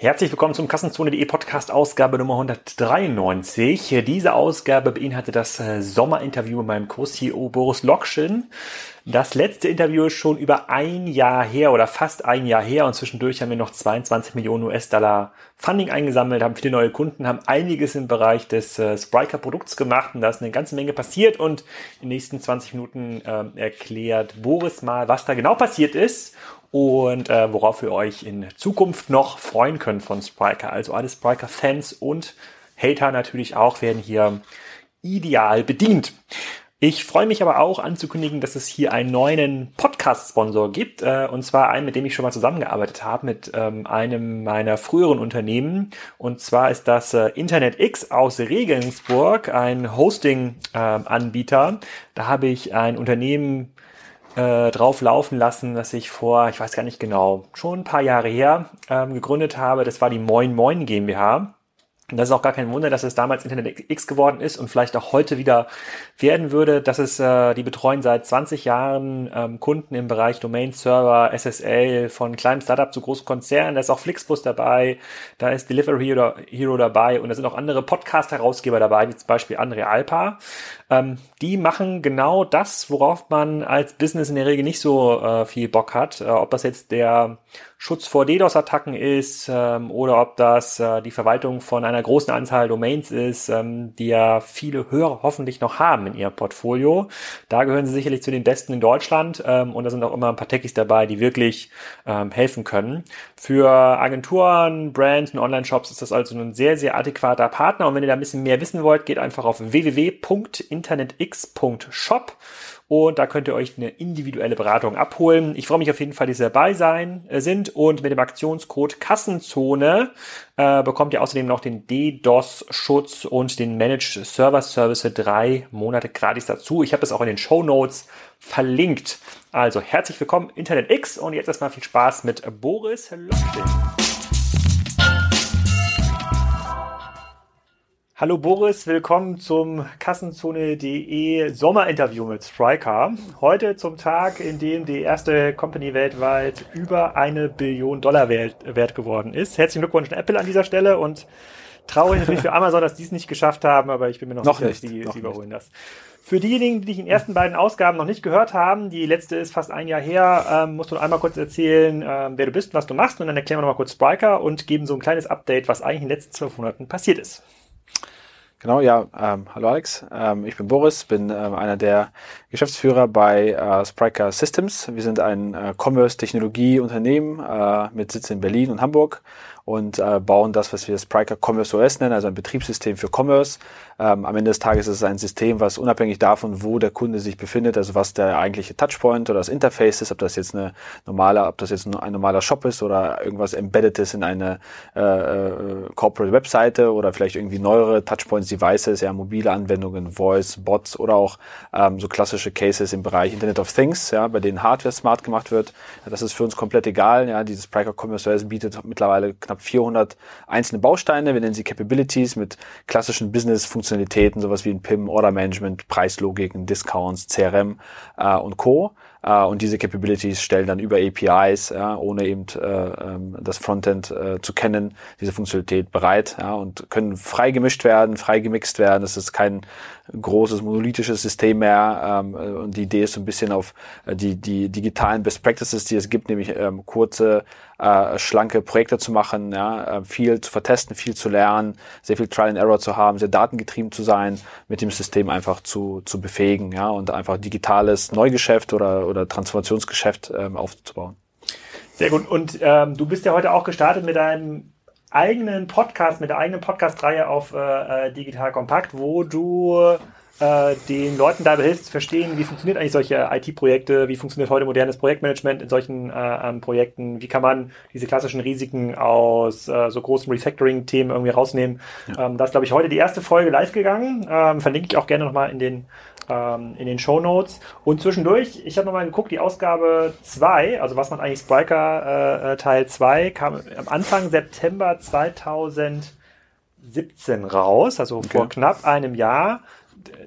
Herzlich willkommen zum Kassenzone.de Podcast Ausgabe Nummer 193. Diese Ausgabe beinhaltet das äh, Sommerinterview mit meinem Co-CEO Boris Lokschin. Das letzte Interview ist schon über ein Jahr her oder fast ein Jahr her und zwischendurch haben wir noch 22 Millionen US-Dollar Funding eingesammelt, haben viele neue Kunden, haben einiges im Bereich des äh, Spriker Produkts gemacht und da ist eine ganze Menge passiert und in den nächsten 20 Minuten äh, erklärt Boris mal, was da genau passiert ist und äh, worauf ihr euch in Zukunft noch freuen könnt von Spriker. Also alle Spriker-Fans und Hater natürlich auch werden hier ideal bedient. Ich freue mich aber auch anzukündigen, dass es hier einen neuen Podcast-Sponsor gibt, äh, und zwar einen, mit dem ich schon mal zusammengearbeitet habe, mit ähm, einem meiner früheren Unternehmen. Und zwar ist das äh, Internet X aus Regensburg, ein Hosting-Anbieter. Äh, da habe ich ein Unternehmen äh, drauf laufen lassen, dass ich vor, ich weiß gar nicht genau, schon ein paar Jahre her ähm, gegründet habe. Das war die Moin Moin GmbH. Und das ist auch gar kein Wunder, dass es damals Internet X geworden ist und vielleicht auch heute wieder werden würde. Das ist, äh, die betreuen seit 20 Jahren ähm, Kunden im Bereich Domain Server, SSL, von kleinem Startup zu großen Konzernen. Da ist auch Flixbus dabei, da ist Delivery Hero, Hero dabei und da sind auch andere Podcast-Herausgeber dabei, wie zum Beispiel André Alpa. Ähm, die machen genau das, worauf man als Business in der Regel nicht so äh, viel Bock hat. Äh, ob das jetzt der Schutz vor DDoS-Attacken ist ähm, oder ob das äh, die Verwaltung von einer großen Anzahl Domains ist, ähm, die ja viele Hörer hoffentlich noch haben in ihrem Portfolio. Da gehören sie sicherlich zu den Besten in Deutschland ähm, und da sind auch immer ein paar Techies dabei, die wirklich ähm, helfen können. Für Agenturen, Brands und Online-Shops ist das also ein sehr, sehr adäquater Partner und wenn ihr da ein bisschen mehr wissen wollt, geht einfach auf www.internetx.shop und da könnt ihr euch eine individuelle Beratung abholen. Ich freue mich auf jeden Fall, dass ihr dabei sein äh, sind und mit dem Aktionscode Kassenzone äh, bekommt ihr außerdem noch den DDoS-Schutz und den Managed Server Service für drei Monate gratis dazu. Ich habe das auch in den Show Notes verlinkt. Also herzlich willkommen Internet X und jetzt erstmal viel Spaß mit Boris Lochtin. Hallo Boris, willkommen zum Kassenzone.de Sommerinterview mit Sprycar. Heute zum Tag, in dem die erste Company weltweit über eine Billion Dollar wert, wert geworden ist. Herzlichen Glückwunsch an Apple an dieser Stelle und traurig natürlich für Amazon, dass die es nicht geschafft haben, aber ich bin mir noch, noch sicher, dass sie, sie überholen das. Für diejenigen, die die ersten beiden Ausgaben noch nicht gehört haben, die letzte ist fast ein Jahr her, ähm, musst du einmal kurz erzählen, ähm, wer du bist was du machst und dann erklären wir nochmal kurz Spryker und geben so ein kleines Update, was eigentlich in den letzten zwölf Monaten passiert ist. Genau, ja, ähm, hallo Alex, ähm, ich bin Boris, bin ähm, einer der Geschäftsführer bei äh, Spriker Systems. Wir sind ein äh, Commerce-Technologie-Unternehmen äh, mit Sitz in Berlin und Hamburg und äh, bauen das, was wir Spriker Commerce OS nennen, also ein Betriebssystem für Commerce. Ähm, am Ende des Tages ist es ein System, was unabhängig davon, wo der Kunde sich befindet, also was der eigentliche Touchpoint oder das Interface ist, ob das jetzt eine normale, ob das jetzt ein normaler Shop ist oder irgendwas embedded ist in eine äh, äh, Corporate Webseite oder vielleicht irgendwie neuere Touchpoints, Devices, ja, mobile Anwendungen, Voice, Bots oder auch ähm, so klassische Cases im Bereich Internet of Things, ja, bei denen Hardware smart gemacht wird. Das ist für uns komplett egal. Ja, dieses Spriker Commerce OS bietet mittlerweile knapp knapp 400 einzelne Bausteine. Wir nennen sie Capabilities mit klassischen Business-Funktionalitäten, sowas wie ein PIM, Order Management, Preislogiken, Discounts, CRM äh, und Co. Äh, und diese Capabilities stellen dann über APIs, ja, ohne eben äh, ähm, das Frontend äh, zu kennen, diese Funktionalität bereit ja, und können frei gemischt werden, frei gemixt werden. Das ist kein großes monolithisches System mehr. Ähm, und die Idee ist so ein bisschen auf äh, die, die digitalen Best Practices, die es gibt, nämlich ähm, kurze, äh, schlanke Projekte zu machen, ja, äh, viel zu vertesten, viel zu lernen, sehr viel Trial and Error zu haben, sehr datengetrieben zu sein, mit dem System einfach zu, zu befähigen ja, und einfach digitales Neugeschäft oder, oder Transformationsgeschäft ähm, aufzubauen. Sehr gut. Und ähm, du bist ja heute auch gestartet mit einem eigenen Podcast, mit der eigenen Podcast-Reihe auf äh, äh Digital Kompakt, wo du äh, den Leuten dabei hilfst zu verstehen, wie funktioniert eigentlich solche IT-Projekte, wie funktioniert heute modernes Projektmanagement in solchen äh, ähm, Projekten, wie kann man diese klassischen Risiken aus äh, so großen Refactoring-Themen irgendwie rausnehmen. Ja. Ähm, da ist, glaube ich, heute die erste Folge live gegangen. Ähm, verlinke ich auch gerne nochmal in den ähm, in den Show Notes. Und zwischendurch, ich habe nochmal geguckt, die Ausgabe 2, also was man eigentlich Spriker äh, äh Teil 2, kam am Anfang September 2017 raus, also okay. vor knapp einem Jahr.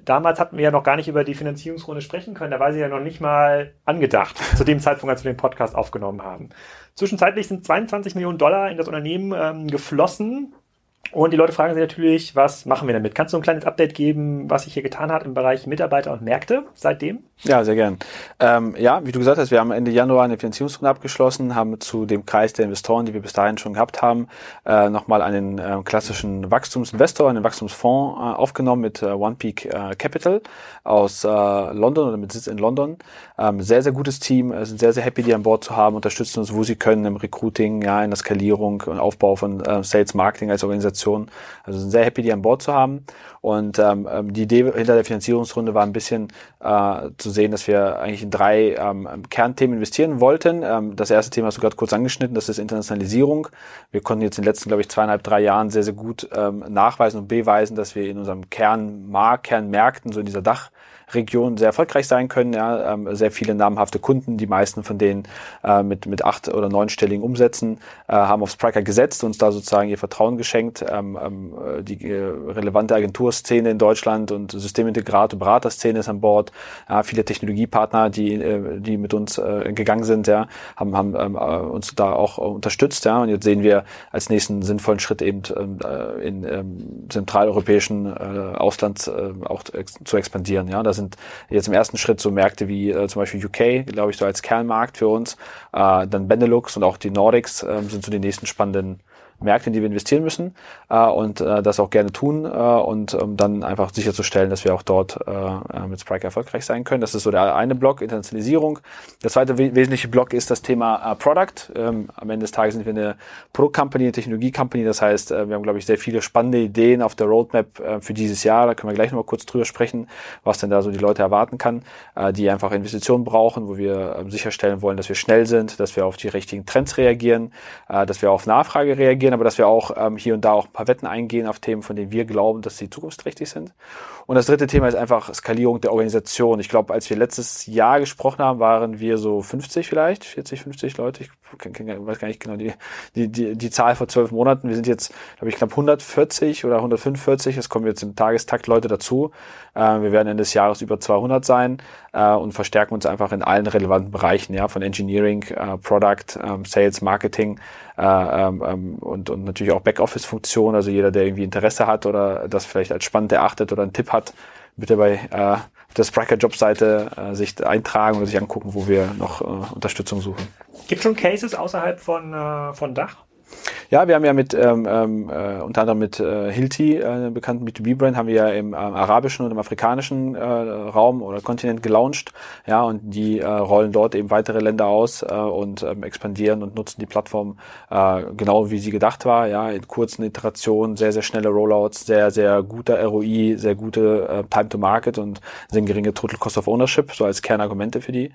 Damals hatten wir ja noch gar nicht über die Finanzierungsrunde sprechen können. Da war sie ja noch nicht mal angedacht, zu dem Zeitpunkt, als wir den Podcast aufgenommen haben. Zwischenzeitlich sind 22 Millionen Dollar in das Unternehmen ähm, geflossen. Und die Leute fragen sich natürlich, was machen wir damit? Kannst du ein kleines Update geben, was sich hier getan hat im Bereich Mitarbeiter und Märkte seitdem? Ja, sehr gern. Ähm, ja, wie du gesagt hast, wir haben Ende Januar eine Finanzierungsrunde abgeschlossen, haben zu dem Kreis der Investoren, die wir bis dahin schon gehabt haben, äh, nochmal einen äh, klassischen Wachstumsinvestor, einen Wachstumsfonds äh, aufgenommen mit äh, One Peak äh, Capital aus äh, London oder mit Sitz in London. Ähm, sehr, sehr gutes Team, äh, sind sehr, sehr happy, die an Bord zu haben, unterstützen uns, wo sie können im Recruiting, ja, in der Skalierung und Aufbau von Sales Marketing als Organisation. Also sind sehr happy, die an Bord zu haben. Und ähm, ähm die Idee hinter der Finanzierungsrunde war ein bisschen äh, zu sehen, dass wir eigentlich in drei ähm, Kernthemen investieren wollten. Ähm, das erste Thema hast du gerade kurz angeschnitten, das ist Internationalisierung. Wir konnten jetzt in den letzten, glaube ich, zweieinhalb, drei Jahren sehr, sehr gut ähm, nachweisen und beweisen, dass wir in unserem Kernmarkt, Kernmärkten, so in dieser Dach Region sehr erfolgreich sein können. Ja, ähm, sehr viele namhafte Kunden, die meisten von denen äh, mit, mit acht- oder neunstelligen Umsätzen äh, haben auf Spriker gesetzt, uns da sozusagen ihr Vertrauen geschenkt. Ähm, ähm, die äh, relevante Agenturszene in Deutschland und Systemintegrator, Beraterszene ist an Bord. Ja, viele Technologiepartner, die, äh, die mit uns äh, gegangen sind, ja, haben, haben ähm, äh, uns da auch unterstützt. Ja, und jetzt sehen wir als nächsten sinnvollen Schritt eben ähm, äh, in ähm, zentraleuropäischen äh, Ausland äh, auch zu expandieren. Ja, das sind jetzt im ersten Schritt so Märkte wie äh, zum Beispiel UK, glaube ich, so als Kernmarkt für uns. Äh, dann Benelux und auch die Nordics äh, sind so die nächsten spannenden Märkte, in die wir investieren müssen äh, und äh, das auch gerne tun äh, und um dann einfach sicherzustellen, dass wir auch dort äh, äh, mit Sprike erfolgreich sein können. Das ist so der eine Block, Internationalisierung. Der zweite we wesentliche Block ist das Thema äh, Product. Ähm, am Ende des Tages sind wir eine Produkt-Company, eine Technologie-Company. Das heißt, äh, wir haben, glaube ich, sehr viele spannende Ideen auf der Roadmap äh, für dieses Jahr. Da können wir gleich noch mal kurz drüber sprechen, was denn da so die Leute erwarten kann, äh, die einfach Investitionen brauchen, wo wir äh, sicherstellen wollen, dass wir schnell sind, dass wir auf die richtigen Trends reagieren, äh, dass wir auf Nachfrage reagieren reagieren, aber dass wir auch ähm, hier und da auch ein paar Wetten eingehen auf Themen, von denen wir glauben, dass sie zukunftsträchtig sind. Und das dritte Thema ist einfach Skalierung der Organisation. Ich glaube, als wir letztes Jahr gesprochen haben, waren wir so 50 vielleicht, 40, 50 Leute. Ich weiß gar nicht genau die, die, die, die Zahl vor zwölf Monaten. Wir sind jetzt, glaube ich, knapp 140 oder 145. Es kommen jetzt im Tagestakt Leute dazu. Äh, wir werden Ende des Jahres über 200 sein äh, und verstärken uns einfach in allen relevanten Bereichen, ja, von Engineering, äh, Product, ähm, Sales, Marketing äh, ähm, ähm, und, und natürlich auch Backoffice-Funktionen. Also jeder, der irgendwie Interesse hat oder das vielleicht als spannend erachtet oder einen Tipp hat, bitte bei äh, der Spriker Jobseite äh, sich eintragen oder sich angucken, wo wir noch äh, Unterstützung suchen. Gibt schon Cases außerhalb von, äh, von Dach? Ja, wir haben ja mit ähm, ähm, äh, unter anderem mit äh, Hilti, äh, bekannten B2B-Brand, haben wir ja im äh, arabischen und im afrikanischen äh, Raum oder Kontinent gelauncht. Ja, und die äh, rollen dort eben weitere Länder aus äh, und ähm, expandieren und nutzen die Plattform äh, genau wie sie gedacht war. Ja, in kurzen Iterationen, sehr, sehr schnelle Rollouts, sehr, sehr guter ROI, sehr gute äh, Time to Market und sehr geringe Total Cost of Ownership, so als Kernargumente für die.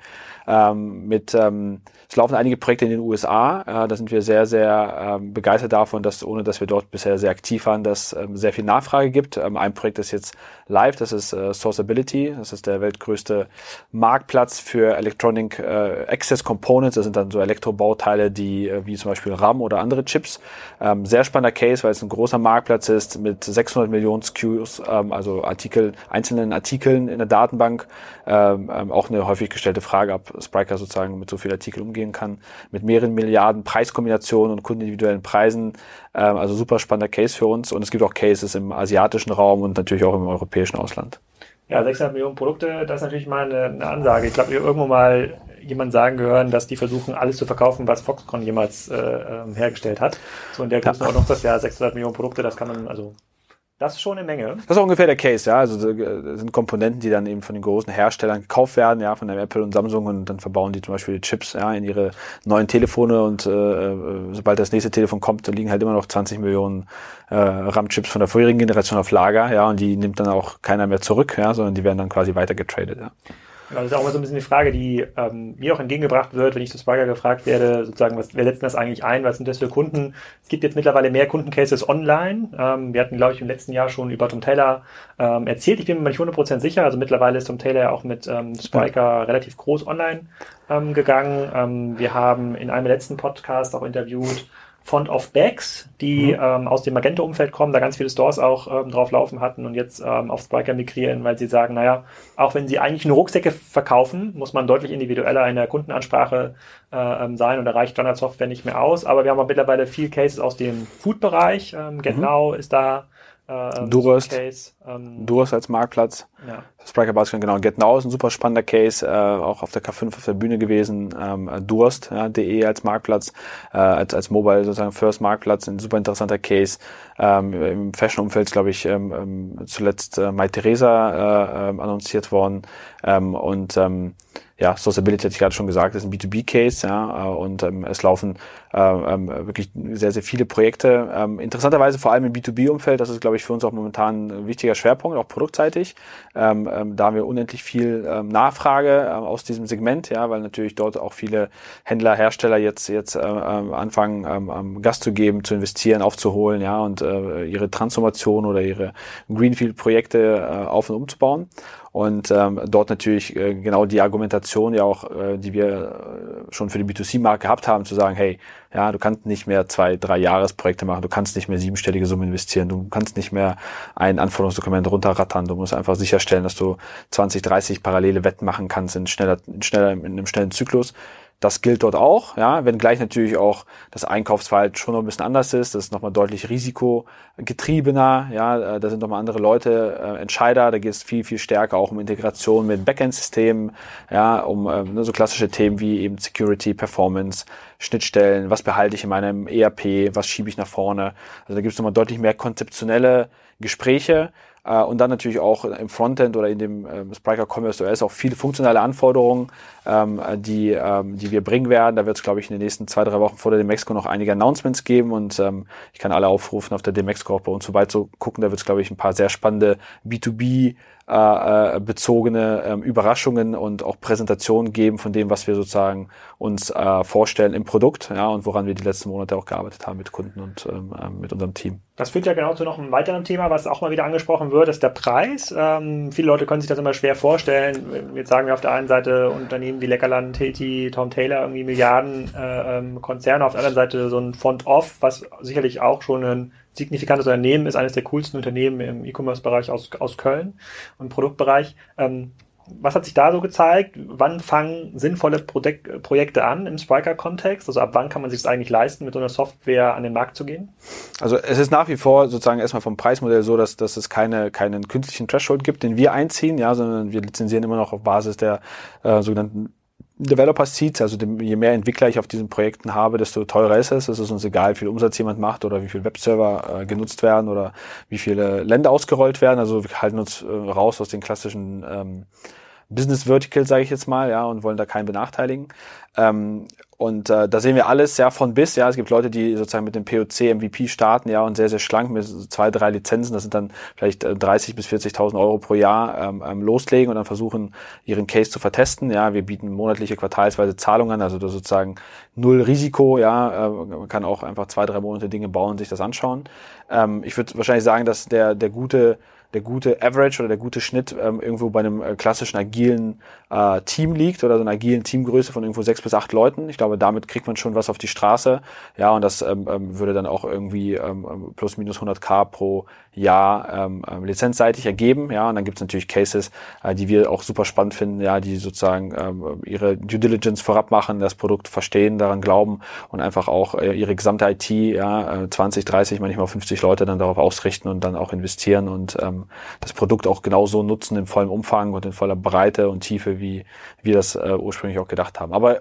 Ähm, mit ähm, es laufen einige Projekte in den USA. Äh, da sind wir sehr, sehr ähm, begeistert davon, dass ohne dass wir dort bisher sehr aktiv waren, dass ähm, sehr viel Nachfrage gibt. Ähm, ein Projekt ist jetzt live, das ist äh, Sourceability. Das ist der weltgrößte Marktplatz für Electronic äh, Access Components. Das sind dann so Elektrobauteile, die äh, wie zum Beispiel RAM oder andere Chips. Ähm, sehr spannender Case, weil es ein großer Marktplatz ist mit 600 Millionen SKUs, ähm, also Artikel, einzelnen Artikeln in der Datenbank. Ähm, ähm, auch eine häufig gestellte Frage, ob Spriker sozusagen mit so viel Artikel umgehen kann. Mit mehreren Milliarden Preiskombinationen und kundenindividuellen Preisen. Ähm, also super spannender Case für uns. Und es gibt auch Cases im asiatischen Raum und natürlich auch im europäischen Ausland. Ja, 600 Millionen Produkte, das ist natürlich mal eine, eine Ansage. Ich glaube, wir irgendwo mal jemand sagen gehören, dass die versuchen, alles zu verkaufen, was Foxconn jemals äh, ähm, hergestellt hat. So in der Größenordnung ja. das ja 600 Millionen Produkte, das kann man, also das ist schon eine Menge. Das ist ungefähr der Case, ja. Also das sind Komponenten, die dann eben von den großen Herstellern gekauft werden, ja, von der Apple und Samsung und dann verbauen die zum Beispiel die Chips ja, in ihre neuen Telefone und äh, äh sobald das nächste Telefon kommt, da liegen halt immer noch 20 Millionen äh, RAM-Chips von der vorherigen Generation auf Lager, ja, und die nimmt dann auch keiner mehr zurück, ja, sondern die werden dann quasi weiter getradet, ja. Ja, das ist auch mal so ein bisschen die Frage, die ähm, mir auch entgegengebracht wird, wenn ich zu Swagger gefragt werde, sozusagen, was, wer setzt das eigentlich ein, was sind das für Kunden? Es gibt jetzt mittlerweile mehr Kundencases online. Ähm, wir hatten, glaube ich, im letzten Jahr schon über Tom Taylor ähm, erzählt. Ich bin mir nicht 100% sicher. Also mittlerweile ist Tom Taylor ja auch mit ähm, Spiker relativ groß online ähm, gegangen. Ähm, wir haben in einem letzten Podcast auch interviewt Font of Bags, die mhm. ähm, aus dem Magento-Umfeld kommen, da ganz viele Stores auch ähm, drauf laufen hatten und jetzt ähm, auf Spriker migrieren, weil sie sagen, naja, auch wenn sie eigentlich nur Rucksäcke verkaufen, muss man deutlich individueller in der Kundenansprache äh, ähm, sein und da reicht Standardsoftware nicht mehr aus. Aber wir haben auch mittlerweile viel Cases aus dem Food-Bereich. Ähm, genau mhm. ist da äh, Durst, Case, ähm, Durst als Marktplatz. Ja. Spriker Basket, genau. Get Now ist ein super spannender Case, äh, auch auf der K5 auf der Bühne gewesen. Ähm, Durst, ja, DE als Marktplatz, äh, als, als Mobile sozusagen First Marktplatz, ein super interessanter Case. Ähm, Im Fashion-Umfeld, glaube ich, ähm, ähm, zuletzt äh, Mai Theresa äh, ähm, annonciert worden. Ähm, und ähm, ja, Sourceability hatte ich gerade schon gesagt, ist ein B2B-Case, ja, äh, und ähm, es laufen äh, ähm, wirklich sehr, sehr viele Projekte. Ähm, interessanterweise vor allem im B2B-Umfeld, das ist, glaube ich, für uns auch momentan ein wichtiger Schwerpunkt, auch produktseitig. Ähm, ähm, da haben wir unendlich viel ähm, Nachfrage äh, aus diesem Segment, ja, weil natürlich dort auch viele Händler, Hersteller jetzt jetzt äh, äh anfangen, ähm, Gas zu geben, zu investieren, aufzuholen, ja, und äh, ihre Transformation oder ihre Greenfield-Projekte äh, auf und umzubauen. Und ähm, dort natürlich äh, genau die Argumentation ja auch, äh, die wir äh, schon für die B2C-Markt gehabt haben, zu sagen, hey, ja, du kannst nicht mehr zwei, drei Jahresprojekte machen, du kannst nicht mehr siebenstellige Summen investieren, du kannst nicht mehr ein Anforderungsdokument runterrattern, du musst einfach sicherstellen, dass du 20, 30 parallele Wetten machen kannst in schneller, in schneller, in einem schnellen Zyklus. Das gilt dort auch, ja, wenngleich natürlich auch das Einkaufsverhalten schon noch ein bisschen anders ist. Das ist nochmal deutlich risikogetriebener, ja, äh, da sind nochmal andere Leute äh, Entscheider, da geht es viel, viel stärker auch um Integration mit Backend-Systemen, ja, um äh, ne, so klassische Themen wie eben Security, Performance, Schnittstellen, was behalte ich in meinem ERP, was schiebe ich nach vorne. Also da gibt es nochmal deutlich mehr konzeptionelle Gespräche, äh, und dann natürlich auch im Frontend oder in dem ähm, Spriker Commerce OS auch viele funktionale Anforderungen, ähm, die, ähm, die wir bringen werden. Da wird es, glaube ich, in den nächsten zwei, drei Wochen vor der Demexco noch einige Announcements geben und ähm, ich kann alle aufrufen, auf der Demexco auch bei uns vorbeizugucken. Da wird es, glaube ich, ein paar sehr spannende B2B äh, äh, bezogene ähm, Überraschungen und auch Präsentationen geben von dem, was wir sozusagen uns äh, vorstellen im Produkt, ja, und woran wir die letzten Monate auch gearbeitet haben mit Kunden und ähm, ähm, mit unserem Team. Das führt ja genau zu noch einem weiteren Thema, was auch mal wieder angesprochen wird, ist der Preis. Ähm, viele Leute können sich das immer schwer vorstellen. Jetzt sagen wir auf der einen Seite Unternehmen wie Leckerland, Hilti, Tom Taylor, irgendwie Milliarden äh, ähm, Konzerne, auf der anderen Seite so ein Font-Off, was sicherlich auch schon ein signifikantes Unternehmen ist, eines der coolsten Unternehmen im E-Commerce-Bereich aus, aus Köln und Produktbereich. Ähm, was hat sich da so gezeigt? Wann fangen sinnvolle Projek Projekte an im Spriker-Kontext? Also ab wann kann man sich es eigentlich leisten, mit so einer Software an den Markt zu gehen? Also es ist nach wie vor sozusagen erstmal vom Preismodell so, dass, dass es keine, keinen künstlichen Threshold gibt, den wir einziehen, ja, sondern wir lizenzieren immer noch auf Basis der äh, sogenannten Developer Seats, also je mehr Entwickler ich auf diesen Projekten habe, desto teurer ist es. Es ist uns egal, wie viel Umsatz jemand macht oder wie viel Webserver äh, genutzt werden oder wie viele Länder ausgerollt werden. Also wir halten uns äh, raus aus den klassischen ähm, Business Vertical, sage ich jetzt mal, ja, und wollen da keinen benachteiligen. Ähm, und äh, da sehen wir alles ja von bis. Ja, es gibt Leute, die sozusagen mit dem POC MVP starten, ja, und sehr sehr schlank mit zwei drei Lizenzen, das sind dann vielleicht äh, 30 bis 40.000 Euro pro Jahr ähm, ähm, loslegen und dann versuchen ihren Case zu vertesten. Ja, wir bieten monatliche quartalsweise Zahlungen, also das sozusagen null Risiko. Ja, äh, man kann auch einfach zwei drei Monate Dinge bauen, sich das anschauen. Ähm, ich würde wahrscheinlich sagen, dass der der gute der gute Average oder der gute Schnitt ähm, irgendwo bei einem äh, klassischen agilen äh, Team liegt oder so einer agilen Teamgröße von irgendwo sechs bis acht Leuten. Ich glaube, damit kriegt man schon was auf die Straße. Ja, und das ähm, ähm würde dann auch irgendwie ähm, ähm plus minus 100k pro Jahr ähm, ähm, lizenzseitig ergeben. Ja, und dann gibt es natürlich Cases, äh, die wir auch super spannend finden, ja, die sozusagen ähm, ihre Due Diligence vorab machen, das Produkt verstehen, daran glauben und einfach auch äh, ihre gesamte IT, ja, äh, 20, 30, manchmal 50 Leute dann darauf ausrichten und dann auch investieren und ähm, das Produkt auch genauso nutzen in vollem Umfang und in voller Breite und Tiefe, wie wir das äh, ursprünglich auch gedacht haben. Aber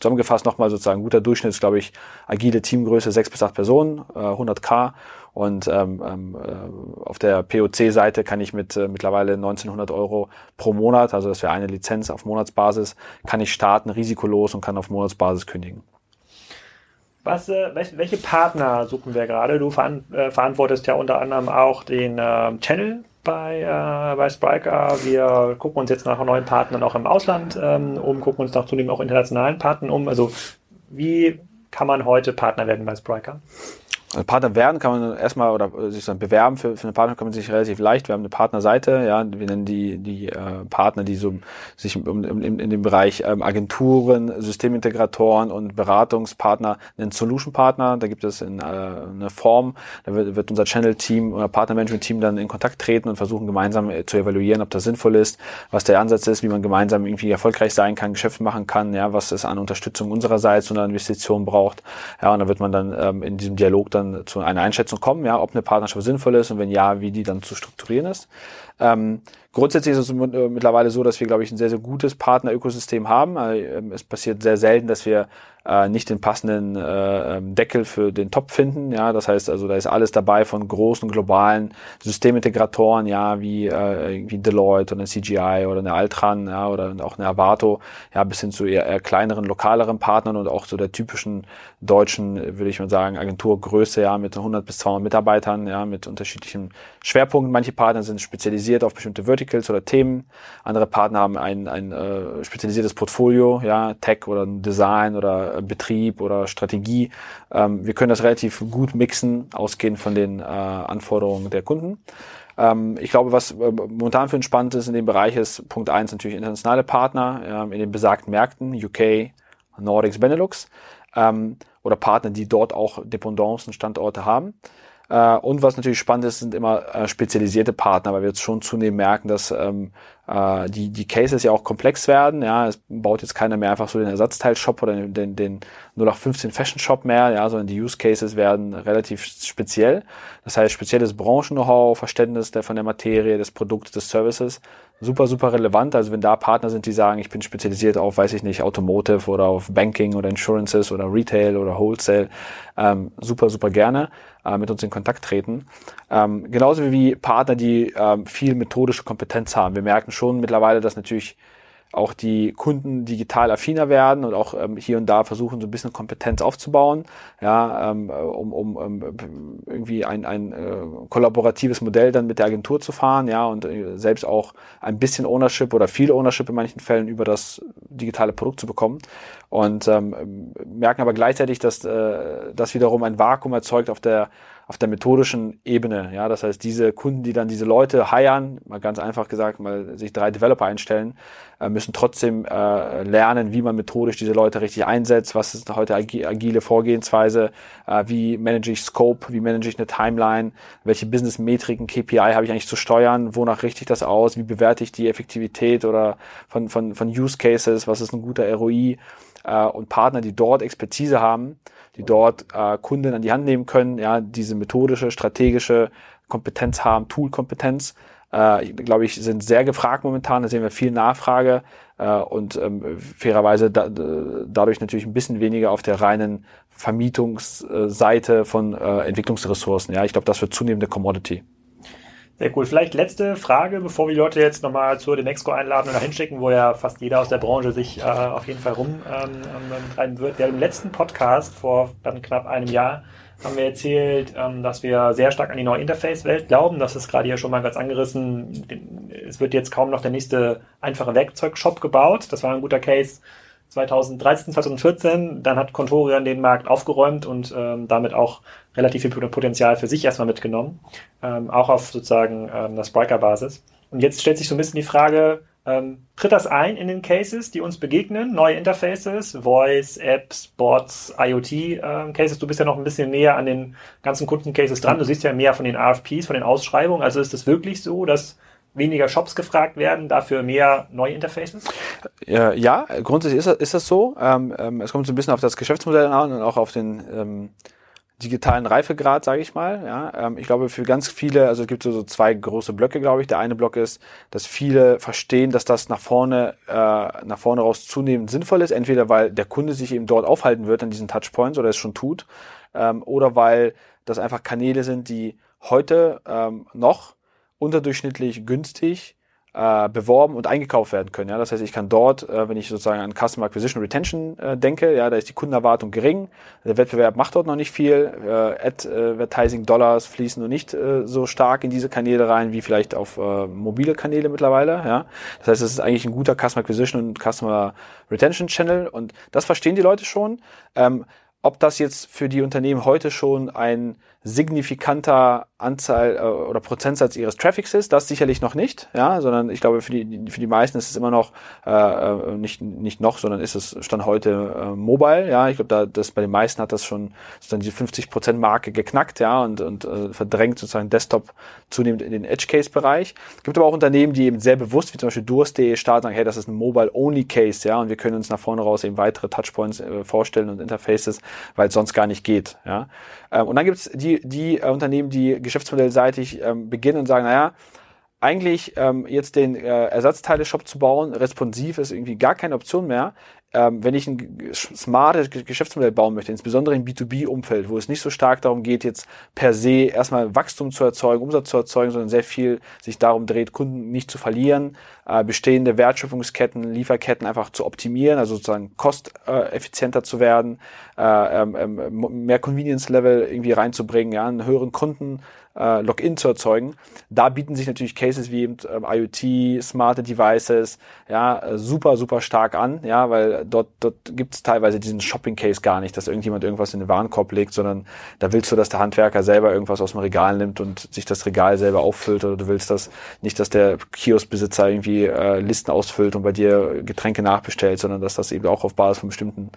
zusammengefasst nochmal sozusagen guter Durchschnitt ist, glaube ich, agile Teamgröße sechs bis acht Personen, äh, 100k und ähm, ähm, äh, auf der POC-Seite kann ich mit äh, mittlerweile 1900 Euro pro Monat, also das wäre eine Lizenz auf Monatsbasis, kann ich starten, risikolos und kann auf Monatsbasis kündigen. Was, äh, welche Partner suchen wir gerade? Du veran äh, verantwortest ja unter anderem auch den äh, Channel bei, äh, bei Spriker. Wir gucken uns jetzt nach neuen Partnern auch im Ausland ähm, um, gucken uns nach zunehmend auch internationalen Partnern um. Also wie kann man heute Partner werden bei Spriker? Also Partner werden kann man erstmal oder sich dann bewerben für, für eine Partner kann man sich relativ leicht. Wir haben eine Partnerseite, ja, wir nennen die die äh, Partner, die so sich um, um, in, in dem Bereich ähm, Agenturen, Systemintegratoren und Beratungspartner nennen Solution Partner. Da gibt es in, äh, eine Form, da wird, wird unser Channel Team oder Partnermanagement Team dann in Kontakt treten und versuchen gemeinsam äh, zu evaluieren, ob das sinnvoll ist, was der Ansatz ist, wie man gemeinsam irgendwie erfolgreich sein kann, Geschäft machen kann, ja, was es an Unterstützung unsererseits und an Investitionen braucht. Ja, und da wird man dann ähm, in diesem Dialog dann dann zu einer Einschätzung kommen, ja, ob eine Partnerschaft sinnvoll ist und wenn ja, wie die dann zu strukturieren ist. Ähm, grundsätzlich ist es äh, mittlerweile so, dass wir, glaube ich, ein sehr, sehr gutes Partnerökosystem haben. Also, es passiert sehr selten, dass wir äh, nicht den passenden äh, ähm, Deckel für den Top finden. Ja, das heißt also, da ist alles dabei von großen globalen Systemintegratoren, ja, wie äh, wie Deloitte oder eine CGI oder eine Altran, ja, oder auch eine Avato, ja, bis hin zu eher, eher kleineren, lokaleren Partnern und auch so der typischen deutschen, würde ich mal sagen, Agenturgröße, ja, mit 100 bis 200 Mitarbeitern, ja, mit unterschiedlichen Schwerpunkten. Manche Partner sind spezialisiert auf bestimmte Verticals oder Themen. Andere Partner haben ein, ein äh, spezialisiertes Portfolio, ja, Tech oder Design oder äh, Betrieb oder Strategie. Ähm, wir können das relativ gut mixen, ausgehend von den äh, Anforderungen der Kunden. Ähm, ich glaube, was äh, momentan für uns spannend ist in dem Bereich ist Punkt eins natürlich internationale Partner in den besagten Märkten, UK, Nordics, Benelux ähm, oder Partner, die dort auch Dependancen, Standorte haben. Äh, und was natürlich spannend ist, sind immer äh, spezialisierte Partner, weil wir jetzt schon zunehmend merken, dass ähm, äh, die, die Cases ja auch komplex werden. Ja, es baut jetzt keiner mehr einfach so den Ersatzteil-Shop oder den, den, den 0815 Fashion-Shop mehr, ja, sondern die Use Cases werden relativ speziell. Das heißt, spezielles Branchen-Know-how, Verständnis der, von der Materie, des Produkts, des Services super, super relevant. Also wenn da Partner sind, die sagen, ich bin spezialisiert auf, weiß ich nicht, Automotive oder auf Banking oder Insurances oder Retail oder Wholesale, ähm, super, super gerne äh, mit uns in Kontakt treten. Ähm, genauso wie Partner, die ähm, viel methodische Kompetenz haben. Wir merken schon mittlerweile, dass natürlich auch die Kunden digital affiner werden und auch ähm, hier und da versuchen, so ein bisschen Kompetenz aufzubauen, ja, ähm, um, um, um irgendwie ein, ein äh, kollaboratives Modell dann mit der Agentur zu fahren, ja, und äh, selbst auch ein bisschen Ownership oder viel Ownership in manchen Fällen über das digitale Produkt zu bekommen. Und ähm, merken aber gleichzeitig, dass äh, das wiederum ein Vakuum erzeugt auf der auf der methodischen Ebene. Ja, das heißt, diese Kunden, die dann diese Leute heiern, mal ganz einfach gesagt, mal sich drei Developer einstellen, äh, müssen trotzdem äh, lernen, wie man methodisch diese Leute richtig einsetzt, was ist heute agile Vorgehensweise, äh, wie manage ich Scope, wie manage ich eine Timeline, welche Business-Metriken, KPI habe ich eigentlich zu steuern, wonach richte ich das aus, wie bewerte ich die Effektivität oder von, von, von Use Cases, was ist ein guter ROI äh, und Partner, die dort Expertise haben, die dort äh, Kunden an die Hand nehmen können, ja, diese methodische, strategische Kompetenz haben, Tool-Kompetenz, äh, glaube ich, sind sehr gefragt momentan. Da sehen wir viel Nachfrage äh, und ähm, fairerweise da, dadurch natürlich ein bisschen weniger auf der reinen Vermietungsseite von äh, Entwicklungsressourcen. Ja, ich glaube, das wird zunehmende Commodity. Sehr cool. Vielleicht letzte Frage, bevor wir die Leute jetzt nochmal zur Demexco einladen oder hinschicken, wo ja fast jeder aus der Branche sich äh, auf jeden Fall rumtreiben ähm, wird. Ja, Im letzten Podcast vor dann knapp einem Jahr haben wir erzählt, ähm, dass wir sehr stark an die neue Interface-Welt glauben. Das ist gerade hier schon mal ganz angerissen. Es wird jetzt kaum noch der nächste einfache Werkzeugshop gebaut. Das war ein guter Case 2013, 2014, dann hat Contorian den Markt aufgeräumt und ähm, damit auch relativ viel Potenzial für sich erstmal mitgenommen, ähm, auch auf sozusagen ähm, der Spriker-Basis. Und jetzt stellt sich so ein bisschen die Frage, ähm, tritt das ein in den Cases, die uns begegnen? Neue Interfaces, Voice, Apps, Bots, IoT-Cases. Ähm, du bist ja noch ein bisschen näher an den ganzen Kundencases dran. Du siehst ja mehr von den RFPs, von den Ausschreibungen. Also ist es wirklich so, dass weniger Shops gefragt werden, dafür mehr neue Interfaces? Ja, grundsätzlich ist das, ist das so. Ähm, ähm, es kommt so ein bisschen auf das Geschäftsmodell an und auch auf den ähm, digitalen Reifegrad, sage ich mal. Ja, ähm, ich glaube, für ganz viele, also es gibt so, so zwei große Blöcke, glaube ich. Der eine Block ist, dass viele verstehen, dass das nach vorne, äh, nach vorne raus zunehmend sinnvoll ist. Entweder weil der Kunde sich eben dort aufhalten wird an diesen Touchpoints oder es schon tut, ähm, oder weil das einfach Kanäle sind, die heute ähm, noch unterdurchschnittlich günstig äh, beworben und eingekauft werden können. Ja? Das heißt, ich kann dort, äh, wenn ich sozusagen an Customer Acquisition Retention äh, denke, ja, da ist die Kundenerwartung gering, der Wettbewerb macht dort noch nicht viel, äh, Advertising Dollars fließen noch nicht äh, so stark in diese Kanäle rein wie vielleicht auf äh, mobile Kanäle mittlerweile. Ja? Das heißt, es ist eigentlich ein guter Customer Acquisition und Customer Retention Channel und das verstehen die Leute schon. Ähm, ob das jetzt für die Unternehmen heute schon ein signifikanter Anzahl äh, oder Prozentsatz ihres Traffics ist, das sicherlich noch nicht, ja, sondern ich glaube für die für die meisten ist es immer noch äh, äh nicht nicht noch, sondern ist es stand heute äh, mobile, ja, ich glaube da das bei den meisten hat das schon sozusagen die 50% Marke geknackt, ja, und und äh, verdrängt sozusagen Desktop zunehmend in den Edge Case Bereich. Es gibt aber auch Unternehmen, die eben sehr bewusst wie zum Beispiel Durst.de starten, sagen, hey, das ist ein Mobile Only Case, ja, und wir können uns nach vorne raus eben weitere Touchpoints äh, vorstellen und Interfaces, weil es sonst gar nicht geht, ja. Ähm, und dann gibt es die, die äh, Unternehmen, die geschäftsmodellseitig ähm, beginnen und sagen, naja, eigentlich ähm, jetzt den äh, Ersatzteile-Shop zu bauen, responsiv ist irgendwie gar keine Option mehr ähm, wenn ich ein smartes Geschäftsmodell bauen möchte, insbesondere im B2B-Umfeld, wo es nicht so stark darum geht, jetzt per se erstmal Wachstum zu erzeugen, Umsatz zu erzeugen, sondern sehr viel sich darum dreht, Kunden nicht zu verlieren, äh, bestehende Wertschöpfungsketten, Lieferketten einfach zu optimieren, also sozusagen kosteffizienter zu werden, äh, ähm, ähm, mehr Convenience-Level irgendwie reinzubringen, ja, einen höheren Kunden äh, Login zu erzeugen. Da bieten sich natürlich Cases wie eben, äh, IoT, smarte Devices, ja, äh, super, super stark an, ja, weil dort, dort gibt es teilweise diesen Shopping-Case gar nicht, dass irgendjemand irgendwas in den Warenkorb legt, sondern da willst du, dass der Handwerker selber irgendwas aus dem Regal nimmt und sich das Regal selber auffüllt oder du willst das nicht, dass der Kioskbesitzer irgendwie äh, Listen ausfüllt und bei dir Getränke nachbestellt, sondern dass das eben auch auf Basis von bestimmten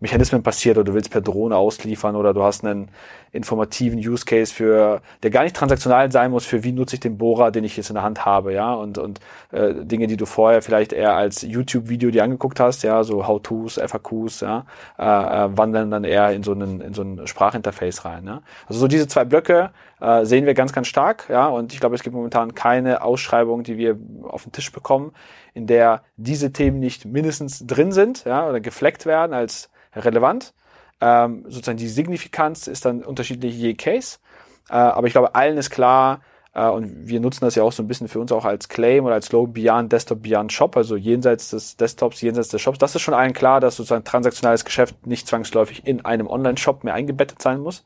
Mechanismen passiert oder du willst per Drohne ausliefern oder du hast einen informativen Use Case für, der gar nicht transaktional sein muss, für wie nutze ich den Bohrer, den ich jetzt in der Hand habe, ja, und, und äh, Dinge, die du vorher vielleicht eher als YouTube-Video dir angeguckt hast, ja, so How-Tos, FAQs, ja, äh, äh, wandern dann eher in so einen, in so ein Sprachinterface rein, ja. Also so diese zwei Blöcke äh, sehen wir ganz, ganz stark, ja, und ich glaube, es gibt momentan keine Ausschreibung, die wir auf den Tisch bekommen, in der diese Themen nicht mindestens drin sind, ja, oder gefleckt werden als relevant. Ähm, sozusagen die Signifikanz ist dann unterschiedlich je Case. Äh, aber ich glaube, allen ist klar, äh, und wir nutzen das ja auch so ein bisschen für uns auch als Claim oder als Slogan Beyond Desktop, Beyond Shop, also jenseits des Desktops, jenseits des Shops. Das ist schon allen klar, dass sozusagen transaktionales Geschäft nicht zwangsläufig in einem Online-Shop mehr eingebettet sein muss.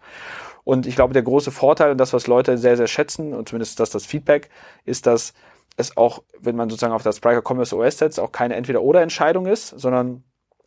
Und ich glaube, der große Vorteil und das, was Leute sehr, sehr schätzen, und zumindest das, das Feedback, ist, dass es auch, wenn man sozusagen auf das Spriker Commerce OS setzt, auch keine Entweder-Oder-Entscheidung ist, sondern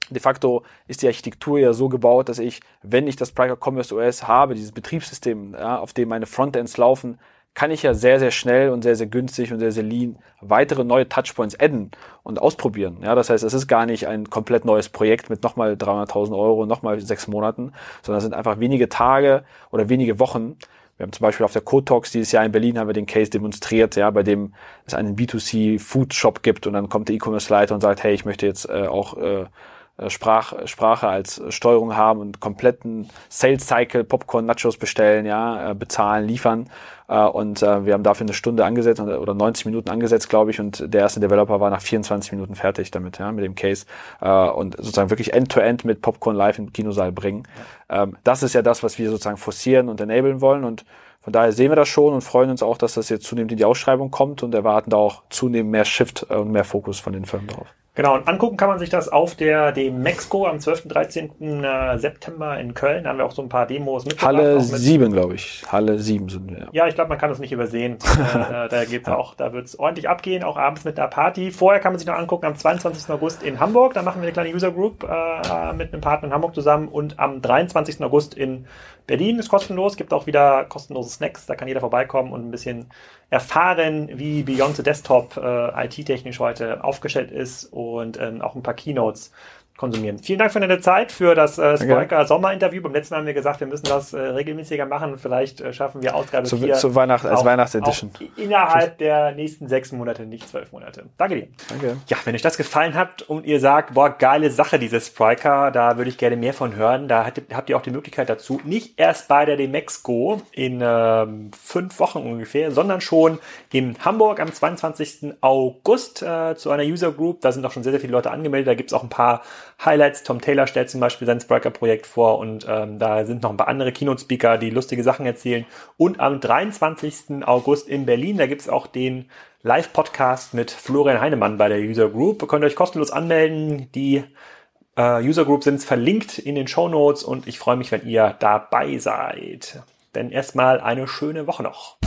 De facto ist die Architektur ja so gebaut, dass ich, wenn ich das Priker Commerce OS habe, dieses Betriebssystem, ja, auf dem meine Frontends laufen, kann ich ja sehr, sehr schnell und sehr, sehr günstig und sehr, sehr lean weitere neue Touchpoints adden und ausprobieren. Ja, das heißt, es ist gar nicht ein komplett neues Projekt mit nochmal 300.000 Euro, nochmal sechs Monaten, sondern es sind einfach wenige Tage oder wenige Wochen. Wir haben zum Beispiel auf der Talks dieses Jahr in Berlin haben wir den Case demonstriert, ja, bei dem es einen B2C Food Shop gibt und dann kommt der E-Commerce Leiter und sagt, hey, ich möchte jetzt äh, auch äh, Sprach, Sprache als Steuerung haben und kompletten Sales Cycle, Popcorn, Nachos bestellen, ja, äh, bezahlen, liefern. Äh, und wir haben dafür eine Stunde angesetzt oder 90 Minuten angesetzt, glaube ich, und der erste Developer war nach 24 Minuten fertig damit, ja, mit dem Case. Und sozusagen wirklich End-to-End -End mit Popcorn live im Kinosaal bringen. Ähm, das ist ja das, was wir sozusagen forcieren und enablen wollen und von daher sehen wir das schon und freuen uns auch, dass das jetzt zunehmend in die Ausschreibung kommt und erwarten da auch zunehmend mehr Shift und mehr Fokus von den Firmen drauf. Genau, und angucken kann man sich das auf der dem Mexiko am 12. 13. Äh, September in Köln. Da haben wir auch so ein paar Demos mitgebracht. Halle mit 7, glaube ich. Halle 7 sind wir. Ja, ich glaube, man kann das nicht übersehen. äh, da geht's ja. auch, da wird's ordentlich abgehen, auch abends mit der Party. Vorher kann man sich noch angucken am 22. August in Hamburg. Da machen wir eine kleine User Group äh, mit einem Partner in Hamburg zusammen und am 23. August in Berlin ist kostenlos, gibt auch wieder kostenlose Snacks, da kann jeder vorbeikommen und ein bisschen erfahren, wie Beyond the Desktop äh, IT-technisch heute aufgestellt ist und äh, auch ein paar Keynotes konsumieren. Vielen Dank für deine Zeit, für das äh, Spriker Sommerinterview. Beim letzten Mal haben wir gesagt, wir müssen das äh, regelmäßiger machen. Vielleicht äh, schaffen wir Ausgabe zu, 4 zu Weihnacht, als Weihnachtsedition. Innerhalb der nächsten sechs Monate, nicht zwölf Monate. Danke dir. Danke. Ja, wenn euch das gefallen hat und ihr sagt, boah, geile Sache, dieses Spriker, da würde ich gerne mehr von hören. Da habt, habt ihr auch die Möglichkeit dazu. Nicht erst bei der Demexco in ähm, fünf Wochen ungefähr, sondern schon in Hamburg am 22. August äh, zu einer User Group. Da sind auch schon sehr, sehr viele Leute angemeldet. Da gibt's auch ein paar Highlights. Tom Taylor stellt zum Beispiel sein Spriker-Projekt vor und ähm, da sind noch ein paar andere Keynote-Speaker, die lustige Sachen erzählen. Und am 23. August in Berlin, da gibt's auch den Live-Podcast mit Florian Heinemann bei der User Group. Ihr könnt euch kostenlos anmelden. Die äh, User Group sind verlinkt in den Show Notes und ich freue mich, wenn ihr dabei seid. Denn erstmal eine schöne Woche noch.